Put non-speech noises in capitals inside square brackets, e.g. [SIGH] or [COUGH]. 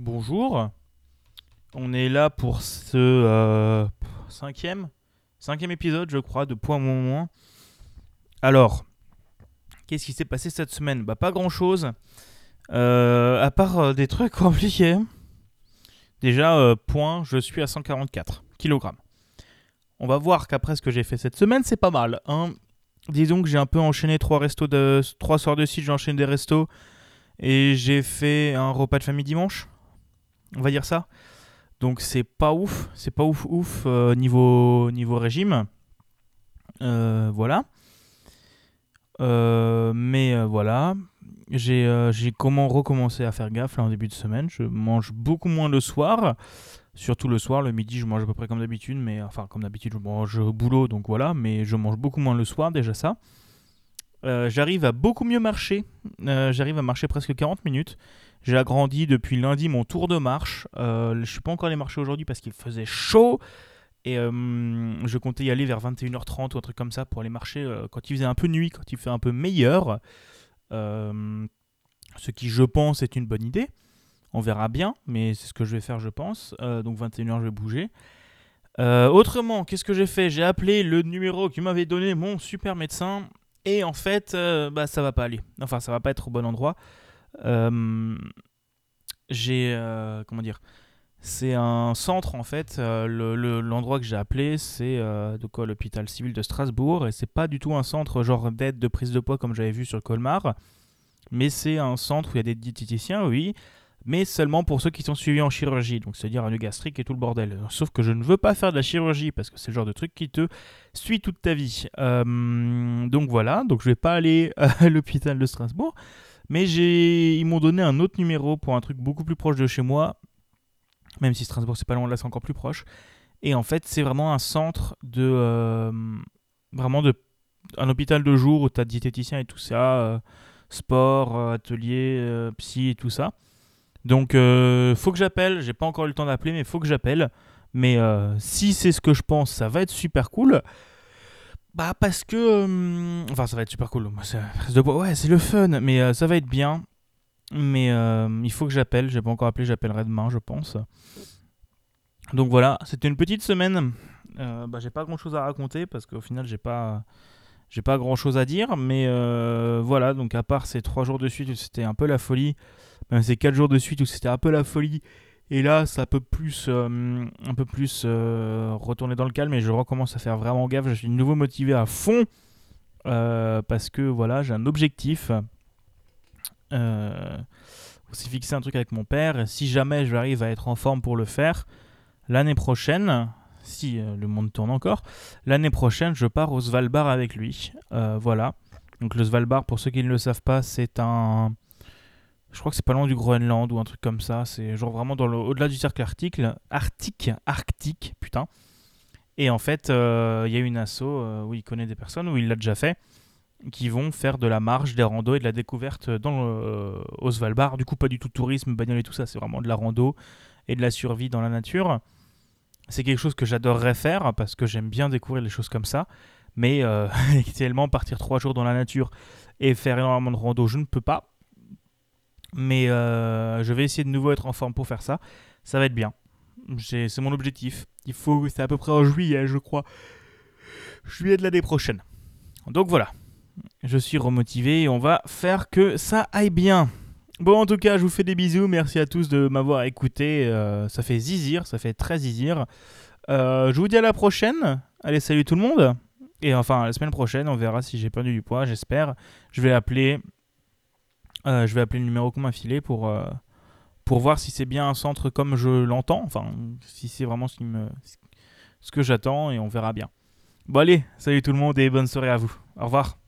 Bonjour. On est là pour ce euh, cinquième, épisode, je crois, de Point Moins Moins. Alors, qu'est-ce qui s'est passé cette semaine? Bah pas grand-chose. Euh, à part euh, des trucs [LAUGHS] compliqués. Déjà, point, je suis à 144 kg. On va voir qu'après ce que j'ai fait cette semaine, c'est pas mal. Hein. Disons que j'ai un peu enchaîné trois restos de trois soirs de site, j'ai enchaîné des restos et j'ai fait un repas de famille dimanche. On va dire ça. Donc c'est pas ouf, c'est pas ouf ouf euh, niveau niveau régime. Euh, voilà. Euh, mais voilà, j'ai j'ai comment recommencé à faire gaffe là en début de semaine. Je mange beaucoup moins le soir, surtout le soir. Le midi, je mange à peu près comme d'habitude, mais enfin comme d'habitude, je mange au boulot, donc voilà. Mais je mange beaucoup moins le soir, déjà ça. Euh, J'arrive à beaucoup mieux marcher. Euh, J'arrive à marcher presque 40 minutes. J'ai agrandi depuis lundi mon tour de marche. Euh, je suis pas encore allé marcher aujourd'hui parce qu'il faisait chaud. Et je comptais y aller vers 21h30 ou un truc comme ça pour aller marcher quand il faisait un peu nuit, quand il fait un peu meilleur. Ce qui, je pense, est une bonne idée. On verra bien, mais c'est ce que je vais faire, je pense. Donc 21h, je vais bouger. Autrement, qu'est-ce que j'ai fait? J'ai appelé le numéro qui m'avait donné mon super médecin. Et en fait, euh, bah, ça va pas aller. Enfin, ça va pas être au bon endroit. Euh, j'ai. euh, comment dire C'est un centre, en fait. euh, le- le- L'endroit que j'ai appelé, c'est de quoi l'hôpital civil de Strasbourg. Et c'est pas du tout un centre genre d'aide de prise de poids comme j'avais vu sur Colmar. Mais c'est un centre où il y a des diététiciens, oui. Mais seulement pour ceux qui sont suivis en chirurgie. Donc, c'est-à-dire un gastrique et tout le bordel. Sauf que je ne veux pas faire de la chirurgie parce que c'est le genre de truc qui te suit toute ta vie. Euh, donc voilà, donc je vais pas aller [LAUGHS] à l'hôpital de Strasbourg, mais ils m'ont donné un autre numéro pour un truc beaucoup plus proche de chez moi, même si Strasbourg c'est pas loin, là c'est encore plus proche. Et en fait, c'est vraiment un centre de, euh, vraiment de, un hôpital de jour où t'as diététicien et tout ça, euh, sport, atelier, psy et tout ça. Donc, euh, faut que j'appelle. J'ai pas encore eu le temps d'appeler, mais faut que j'appelle. Mais euh, si c'est ce que je pense, ça va être super cool. Bah parce que... euh, enfin ça va être super cool. Ouais c'est le fun. Mais ça va être bien. Mais il faut que j'appelle. J'ai pas encore appelé. J'appellerai demain je pense. Donc voilà. C'était une petite semaine. Bah, j'ai pas grand chose à raconter parce qu'au final j'ai pas... J'ai pas grand chose à dire. Mais voilà. Donc à part ces trois jours de suite c'était un peu la folie. Même ces quatre jours de suite où c'était un peu la folie. Et là, ça peut plus, euh, un peu plus euh, retourner dans le calme et je recommence à faire vraiment gaffe. Je suis de nouveau motivé à fond euh, parce que voilà, j'ai un objectif. On s'est fixé un truc avec mon père. Si jamais j'arrive à être en forme pour le faire, l'année prochaine, si le monde tourne encore, l'année prochaine, je pars au Svalbard avec lui. Voilà. Donc le Svalbard, pour ceux qui ne le savent pas, c'est un je crois que c'est pas loin du Groenland ou un truc comme ça. C'est genre vraiment au-delà du cercle arctique, arctique, arctique, putain. Et en fait, euh, il y a une asso euh, où il connaît des personnes, où il l'a déjà fait, qui vont faire de la marche, des randos et de la découverte dans le, euh, au Svalbard. Du coup, pas du tout tourisme, bagnole et tout ça, c'est vraiment de la rando et de la survie dans la nature. C'est quelque chose que j'adorerais faire parce que j'aime bien découvrir les choses comme ça. Mais euh, [LAUGHS] partir trois jours dans la nature et faire énormément de rando, je ne peux pas. Mais euh, je vais essayer de nouveau être en forme pour faire ça. Ça va être bien. C'est mon objectif. Il faut, c'est à peu près en juillet, je crois. Juillet de l'année prochaine. Donc voilà. Je suis remotivé et on va faire que ça aille bien. Bon, en tout cas, je vous fais des bisous. Merci à tous de m'avoir écouté. Euh, ça fait zizir, ça fait très zizir. Euh, je vous dis à la prochaine. Allez, salut tout le monde. Et enfin, la semaine prochaine, on verra si j'ai perdu du poids, j'espère. Je vais appeler euh, je vais appeler le numéro qu'on m'a filé pour, voir si c'est bien un centre comme je l'entends, enfin, si c'est vraiment ce que j'attends, et on verra bien. Bon allez, salut tout le monde et bonne soirée à vous. Au revoir.